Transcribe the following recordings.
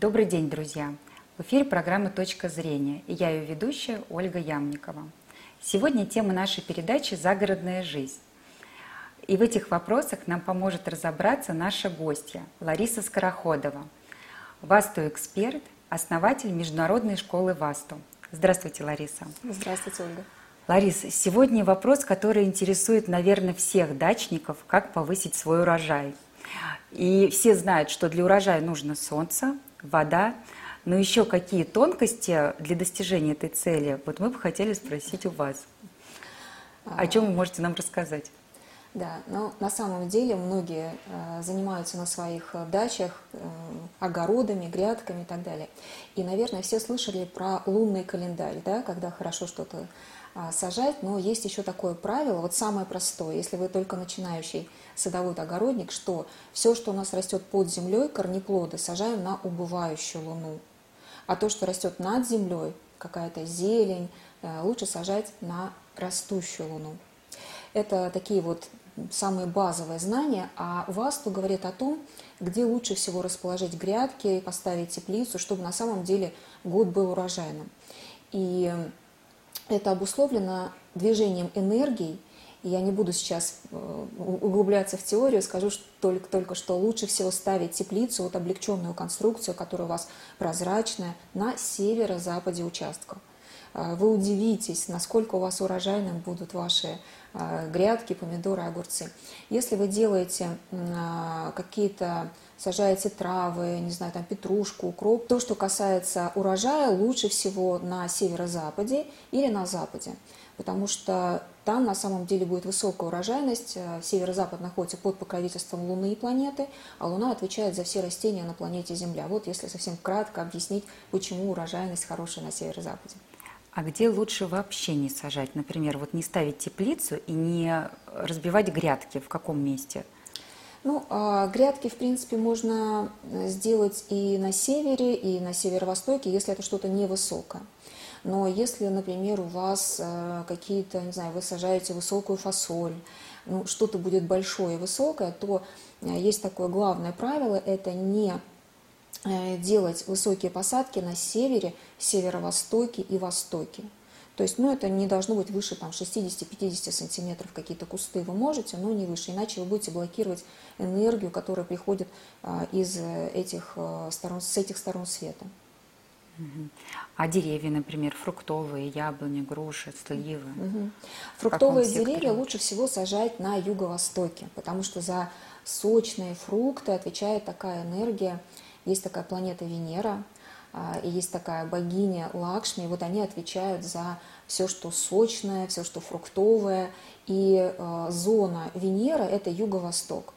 Добрый день, друзья! В эфире программа «Точка зрения» и я ее ведущая Ольга Ямникова. Сегодня тема нашей передачи «Загородная жизнь». И в этих вопросах нам поможет разобраться наша гостья Лариса Скороходова, Васту-эксперт, основатель Международной школы Васту. Здравствуйте, Лариса. Здравствуйте, Ольга. Лариса, сегодня вопрос, который интересует, наверное, всех дачников, как повысить свой урожай. И все знают, что для урожая нужно солнце, вода, но еще какие тонкости для достижения этой цели? Вот мы бы хотели спросить у вас. О чем вы можете нам рассказать? Да, но на самом деле многие э, занимаются на своих э, дачах э, огородами, грядками и так далее. И, наверное, все слышали про лунный календарь, да, когда хорошо что-то сажать, но есть еще такое правило, вот самое простое, если вы только начинающий садовод-огородник, что все, что у нас растет под землей, корнеплоды, сажаем на убывающую луну. А то, что растет над землей, какая-то зелень, э, лучше сажать на растущую луну. Это такие вот самые базовые знания, а Васту говорит о том, где лучше всего расположить грядки, поставить теплицу, чтобы на самом деле год был урожайным. И это обусловлено движением энергий я не буду сейчас э, углубляться в теорию, скажу только, только что лучше всего ставить теплицу, вот облегченную конструкцию, которая у вас прозрачная, на северо-западе участка. Э, вы удивитесь, насколько у вас урожайным будут ваши э, грядки, помидоры, огурцы. Если вы делаете какие-то, сажаете травы, не знаю, там петрушку, укроп, то, что касается урожая, лучше всего на северо-западе или на западе потому что там на самом деле будет высокая урожайность. Э, северо-запад находится под покровительством Луны и планеты, а Луна отвечает за все растения на планете Земля. Вот если совсем кратко объяснить, почему урожайность хорошая на северо-западе. А где лучше вообще не сажать? Например, вот не ставить теплицу и не разбивать грядки в каком месте? Ну, а грядки, в принципе, можно сделать и на севере, и на северо-востоке, если это что-то невысокое. Но если, например, у вас э, какие-то, не знаю, вы сажаете высокую фасоль, ну, что-то будет большое высокое, то э, есть такое главное правило, это не э, делать высокие посадки на севере, северо-востоке и востоке. То есть, ну, это не должно быть выше там 60-50 сантиметров какие-то кусты вы можете, но не выше, иначе вы будете блокировать энергию, которая приходит а, из этих сторон, с этих сторон света. А деревья, например, фруктовые, яблони, груши, сливы? Угу. Фруктовые деревья лучше всего сажать на юго-востоке, потому что за сочные фрукты отвечает такая энергия. Есть такая планета Венера, и есть такая богиня Лакшми, вот они отвечают за все, что сочное, все, что фруктовое, и а, зона Венера – это юго-восток.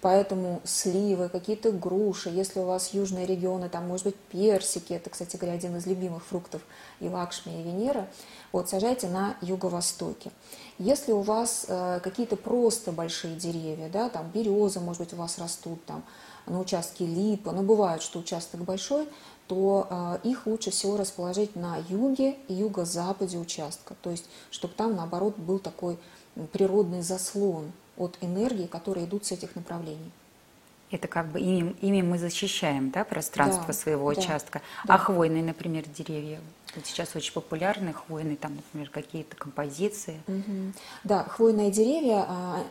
Поэтому сливы, какие-то груши, если у вас южные регионы, там может быть персики, это, кстати говоря, один из любимых фруктов и Лакшми, и Венера, вот сажайте на юго-востоке. Если у вас э, какие-то просто большие деревья, да, там березы, может быть, у вас растут, там на участке липа, но бывает, что участок большой, то э, их лучше всего расположить на юге и юго-западе участка, то есть чтобы там, наоборот, был такой природный заслон от энергии, которые идут с этих направлений. Это как бы ими, ими мы защищаем да, пространство да, своего да, участка. Да. А хвойные, например, деревья? Вот сейчас очень популярны хвойные, там, например, какие-то композиции. Угу. Да, хвойные деревья, а,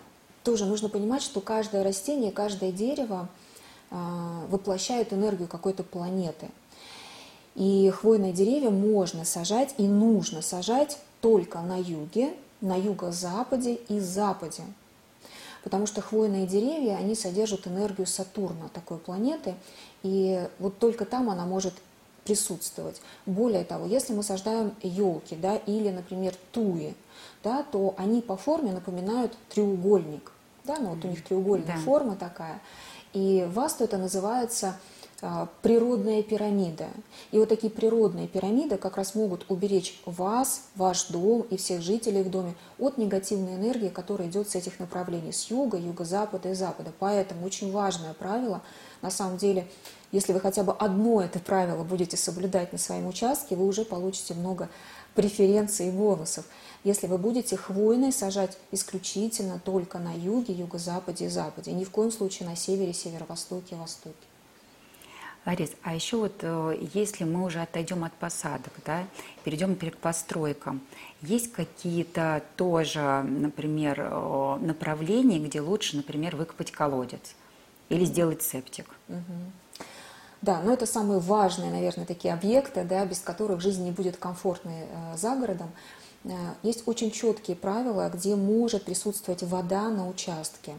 тоже нужно понимать, что каждое растение, каждое дерево а, воплощает энергию какой-то планеты. И хвойные деревья можно сажать и нужно сажать только на юге, на юго-западе и западе потому что хвойные деревья, они содержат энергию Сатурна, такой планеты, и вот только там она может присутствовать. Более того, если мы сажаем елки, да, или, например, туи, да, то они по форме напоминают треугольник, да, ну вот у них треугольная да. форма такая, и васту это называется природная пирамида. И вот такие природные пирамиды как раз могут уберечь вас, ваш дом и всех жителей в доме от негативной энергии, которая идет с этих направлений, с юга, юго-запада и запада. Поэтому очень важное правило, на самом деле, если вы хотя бы одно это правило будете соблюдать на своем участке, вы уже получите много преференций и бонусов. Если вы будете хвойные сажать исключительно только на юге, юго-западе и западе, ни в коем случае на севере, северо-востоке и востоке. Ларис, а еще вот э, если мы уже отойдем от посадок, да, перейдем, например, к постройкам, есть какие-то тоже, например, э, направления, где лучше, например, выкопать колодец или сделать септик? Да, но это самые важные, наверное, такие объекты, да, без которых жизнь не будет комфортной э, за городом. Э, есть очень четкие правила, где может присутствовать вода на участке.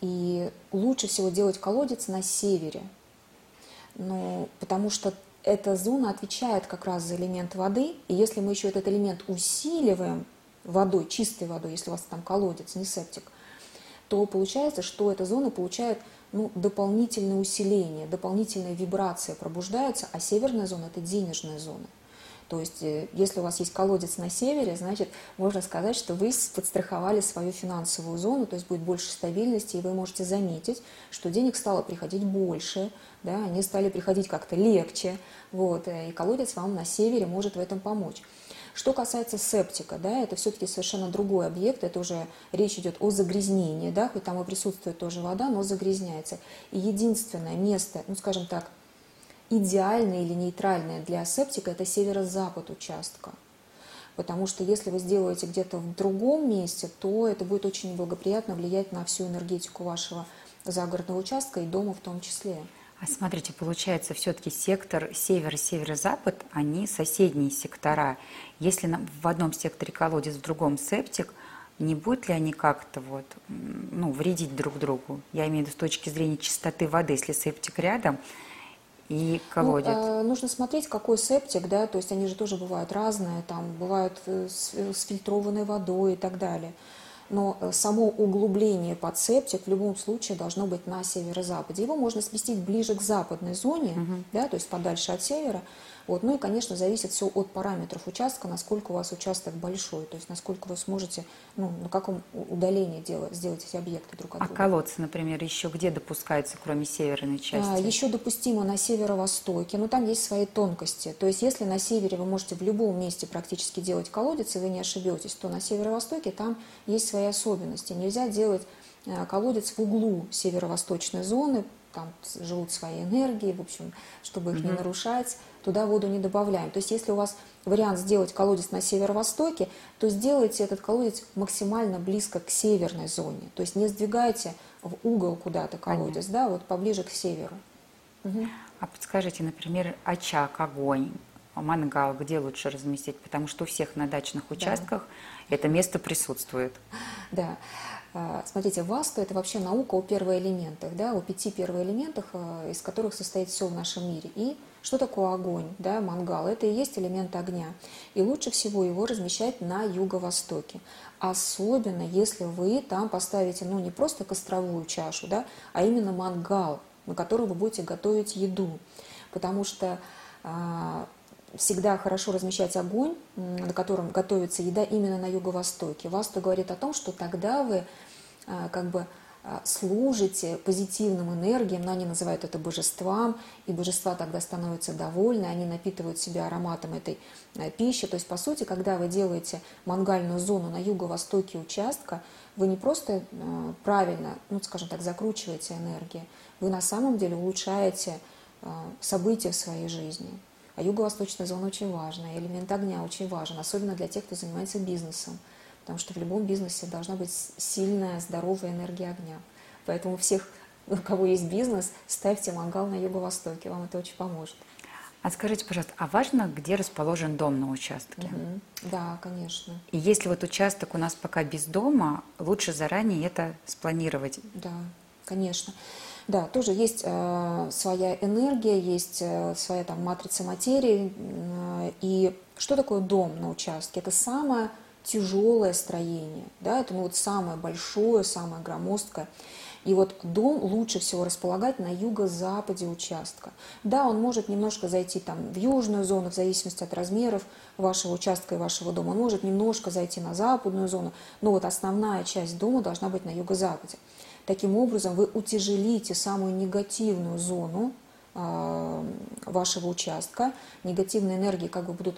И лучше всего делать колодец на севере, ну, потому что эта зона отвечает как раз за элемент воды, и если мы еще этот элемент усиливаем водой, чистой водой, если у вас там колодец, не септик, то получается, что эта зона получает ну, дополнительное усиление, дополнительная вибрация пробуждается, а северная зона – это денежная зона. То есть, э, если у вас есть колодец на севере, значит, можно сказать, что вы подстраховали свою финансовую зону, то есть будет больше стабильности, и вы можете заметить, что денег стало приходить больше, да, они стали приходить как-то легче, вот, э, и колодец вам на севере может в этом помочь. Что касается септика, да, это все-таки совершенно другой объект, это уже речь идет о загрязнении, да, хоть там и присутствует тоже вода, но загрязняется. И единственное место, ну, скажем так, идеальное или нейтральное для септика – это северо-запад участка. Потому что если вы сделаете где-то в другом месте, то это будет очень благоприятно влиять на всю энергетику вашего загородного участка и дома в том числе. А смотрите, получается, все-таки сектор север северо-запад, они соседние сектора. Если в одном секторе колодец, в другом септик, не будут ли они как-то вот, ну, вредить друг другу? Я имею в виду с точки зрения чистоты воды, если септик рядом, и колодец? Ну, э, нужно смотреть, какой септик, да, то есть они же тоже бывают разные, там бывают э, с, э, с фильтрованной водой и так далее но само углубление под септик в любом случае должно быть на северо-западе. Его можно сместить ближе к западной зоне, угу. да, то есть подальше от севера, вот. Ну и, конечно, зависит все от параметров участка, насколько у вас участок большой, то есть насколько вы сможете, ну, на каком удалении делать, сделать эти объекты друг от а друга. А колодцы, например, еще где допускаются, кроме северной части? А, еще допустимо на северо-востоке, но там есть свои тонкости. То есть если на севере вы можете в любом месте практически делать колодец, и вы не ошибетесь, то на северо-востоке там есть свои особенности. Нельзя делать колодец в углу северо-восточной зоны, там живут свои энергии, в общем, чтобы их угу. не нарушать туда воду не добавляем. То есть если у вас вариант сделать колодец на северо-востоке, то сделайте этот колодец максимально близко к северной зоне. То есть не сдвигайте в угол куда-то колодец, Понятно. да, вот поближе к северу. Угу. А подскажите, например, очаг, огонь, мангал, где лучше разместить? Потому что у всех на дачных участках да. это место присутствует. Да. А, смотрите, васту – это вообще наука о первоэлементах, да, о пяти первоэлементах, а, из которых состоит все в нашем мире. И что такое огонь, да, мангал? Это и есть элемент огня. И лучше всего его размещать на юго-востоке. Особенно, если вы там поставите, ну, не просто костровую чашу, да, а именно мангал, на котором вы будете готовить еду. Потому что а, всегда хорошо размещать огонь, на котором готовится еда именно на юго-востоке. Васту говорит о том, что тогда вы а, как бы а, служите позитивным энергиям, но они называют это божествам, и божества тогда становятся довольны, они напитывают себя ароматом этой э, пищи. То есть, по сути, когда вы делаете мангальную зону на юго-востоке участка, вы не просто правильно, ну, скажем так, закручиваете энергии, вы на самом деле улучшаете события в своей жизни. А юго-восточная зона очень важна, элемент огня очень важен, особенно для тех, кто занимается бизнесом потому что в любом бизнесе должна быть сильная, здоровая энергия огня. Поэтому всех, у кого есть бизнес, ставьте мангал на юго-востоке, вам это очень поможет. А скажите, пожалуйста, а важно, где расположен дом на участке? Угу. Да, конечно. И если вот участок у нас пока без дома, лучше заранее это спланировать? Да, конечно. Да, тоже есть э, своя энергия, есть э, своя там матрица материи. Э, и что такое дом на участке? Это самое тяжелое строение, да, это ну, вот самое большое, самое громоздкое. И вот дом лучше всего располагать на юго-западе участка. Да, он может немножко зайти там в южную зону, в зависимости от размеров вашего участка и вашего дома. Он может немножко зайти на западную зону, но вот основная часть дома должна быть на юго-западе. Таким образом, вы утяжелите самую негативную зону э, вашего участка. Негативные энергии как бы будут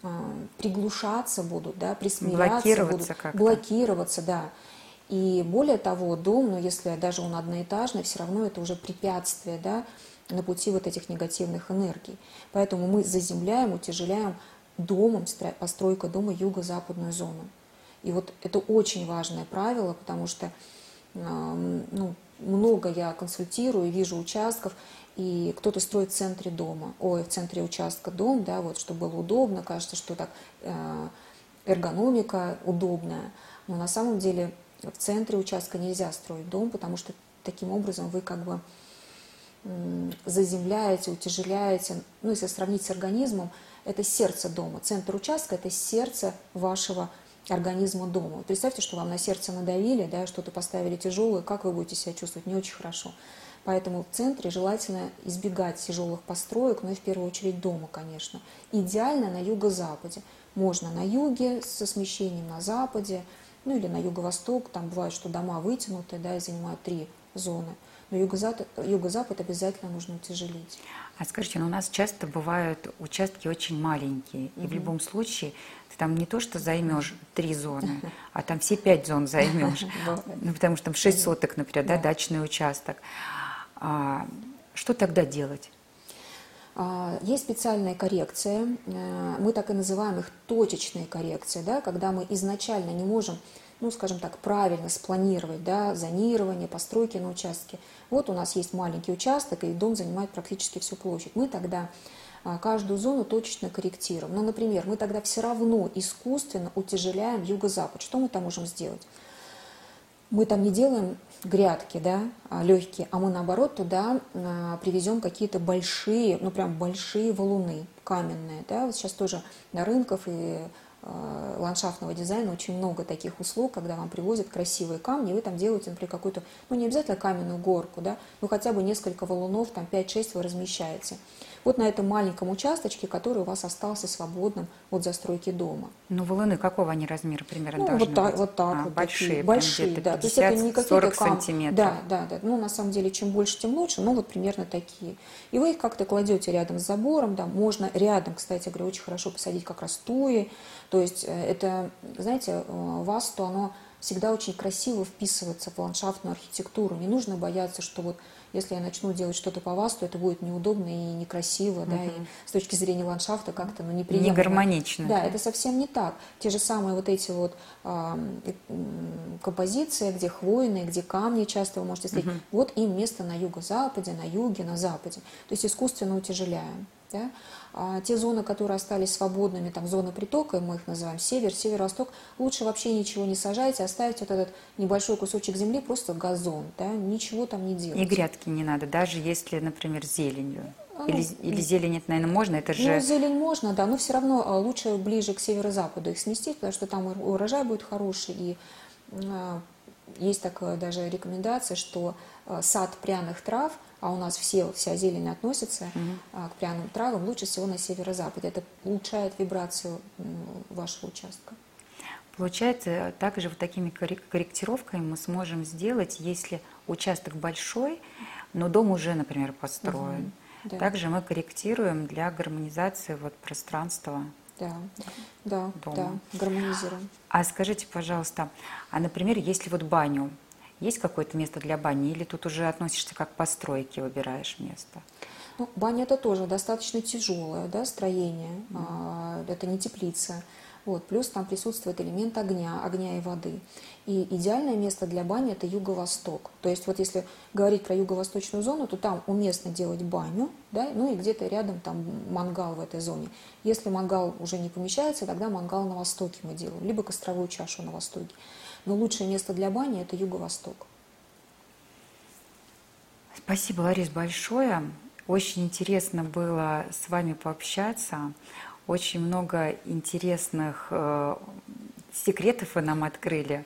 а, приглушаться будут, да, присмиряться блокироваться будут, блокироваться, да. И более того, дом, ну, если даже он одноэтажный, все равно это уже препятствие, да, на пути вот этих негативных энергий. Поэтому мы заземляем, утяжеляем домом, постройка дома юго-западную зону. И вот это очень важное правило, потому что ну, много я консультирую, вижу участков, и кто-то строит в центре дома, ой, в центре участка дом, да, вот, чтобы было удобно, кажется, что так э, эргономика удобная, но на самом деле в центре участка нельзя строить дом, потому что таким образом вы как бы заземляете, утяжеляете, ну, если сравнить с организмом, это сердце дома. Центр участка – это сердце вашего организма дома. Представьте, что вам на сердце надавили, да, что-то поставили тяжелое, как вы будете себя чувствовать? Не очень хорошо. Поэтому в центре желательно избегать тяжелых построек, но и в первую очередь дома, конечно. Идеально на юго-западе. Можно на юге со смещением на западе, ну или на юго-восток. Там бывает, что дома вытянуты, да, и занимают три зоны – но юго-запад, юго-запад обязательно нужно утяжелить. А скажите, ну у нас часто бывают участки очень маленькие, и угу. в любом случае ты там не то, что займешь три зоны, а там все пять зон займешь. Ну, потому что там шесть соток, например, да, дачный участок. А, что тогда делать? А, есть специальная коррекция, э, мы так и называем их точечные коррекции, да, когда мы изначально не можем ну, скажем так, правильно спланировать, да, зонирование, постройки на участке. Вот у нас есть маленький участок, и дом занимает практически всю площадь. Мы тогда а, каждую зону точечно корректируем. Ну, например, мы тогда все равно искусственно утяжеляем юго-запад. Что мы там можем сделать? Мы там не делаем грядки, да, а, легкие, а мы наоборот туда а, привезем какие-то большие, ну прям большие валуны каменные, да, вот сейчас тоже на рынках и ландшафтного дизайна очень много таких услуг, когда вам привозят красивые камни, и вы там делаете, например, какую-то, ну не обязательно каменную горку, да, но хотя бы несколько валунов, там 5-6 вы размещаете. Вот на этом маленьком участочке, который у вас остался свободным от застройки дома. Ну, валуны какого они размера примерно ну, должны вот так, быть? Вот так а, вот большие, такие, большие, да. 50, То есть это не какие-то кам... сантиметров. Да, да, да. Ну, на самом деле, чем больше, тем лучше, но вот примерно такие. И вы их как-то кладете рядом с забором, да, можно рядом, кстати говоря, очень хорошо посадить как раз туи, то есть э, это, знаете, э, васту, оно всегда очень красиво вписывается в ландшафтную архитектуру. Не нужно бояться, что вот если я начну делать что-то по васту, это будет неудобно и некрасиво, угу. да, и с точки зрения ландшафта как-то ну, неприемлемо. Не гармонично. Да, это совсем не так. Те же самые вот эти вот э, композиции, где хвойные, где камни часто вы можете встретить, угу. вот им место на юго-западе, на юге, на западе. То есть искусственно утяжеляем. Да? А те зоны, которые остались свободными, там зоны притока, мы их называем север, северо-восток, лучше вообще ничего не сажайте, оставить вот этот небольшой кусочек земли, просто газон, да, ничего там не делать. И грядки не надо, даже если, например, зеленью. А, или, ну, или зелень это, наверное, можно, это же... Ну, зелень можно, да, но все равно а, лучше ближе к северо-западу их сместить, потому что там урожай будет хороший, и есть такая даже рекомендация, что сад пряных трав – а у нас все, вся зелень относится угу. к пряным травам, лучше всего на северо-западе. Это улучшает вибрацию вашего участка. Получается, также вот такими корректировками мы сможем сделать, если участок большой, но дом уже, например, построен. Угу, да. Также мы корректируем для гармонизации вот пространства. Да, да, дома. да, гармонизируем. А скажите, пожалуйста, а, например, если вот баню есть какое-то место для бани или тут уже относишься как к постройке, выбираешь место? Ну, баня это тоже достаточно тяжелое да, строение, mm. это не теплица. Вот, плюс там присутствует элемент огня, огня и воды. И идеальное место для бани – это юго-восток. То есть вот если говорить про юго-восточную зону, то там уместно делать баню, да, ну и где-то рядом там мангал в этой зоне. Если мангал уже не помещается, тогда мангал на востоке мы делаем, либо костровую чашу на востоке. Но лучшее место для бани – это юго-восток. Спасибо, Ларис, большое. Очень интересно было с вами пообщаться. Очень много интересных э, секретов вы нам открыли.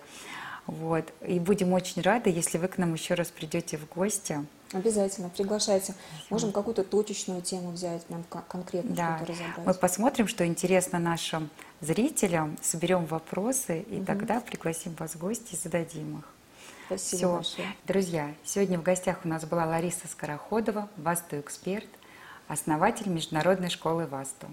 Вот. И будем очень рады, если вы к нам еще раз придете в гости. Обязательно, приглашайте. Можем какую-то точечную тему взять, прям конкретно да. что-то разобрать. Мы посмотрим, что интересно нашим зрителям, соберем вопросы, и угу. тогда пригласим вас в гости и зададим их. Спасибо Все. большое. Друзья, сегодня в гостях у нас была Лариса Скороходова, Васту-эксперт, основатель Международной школы Васту.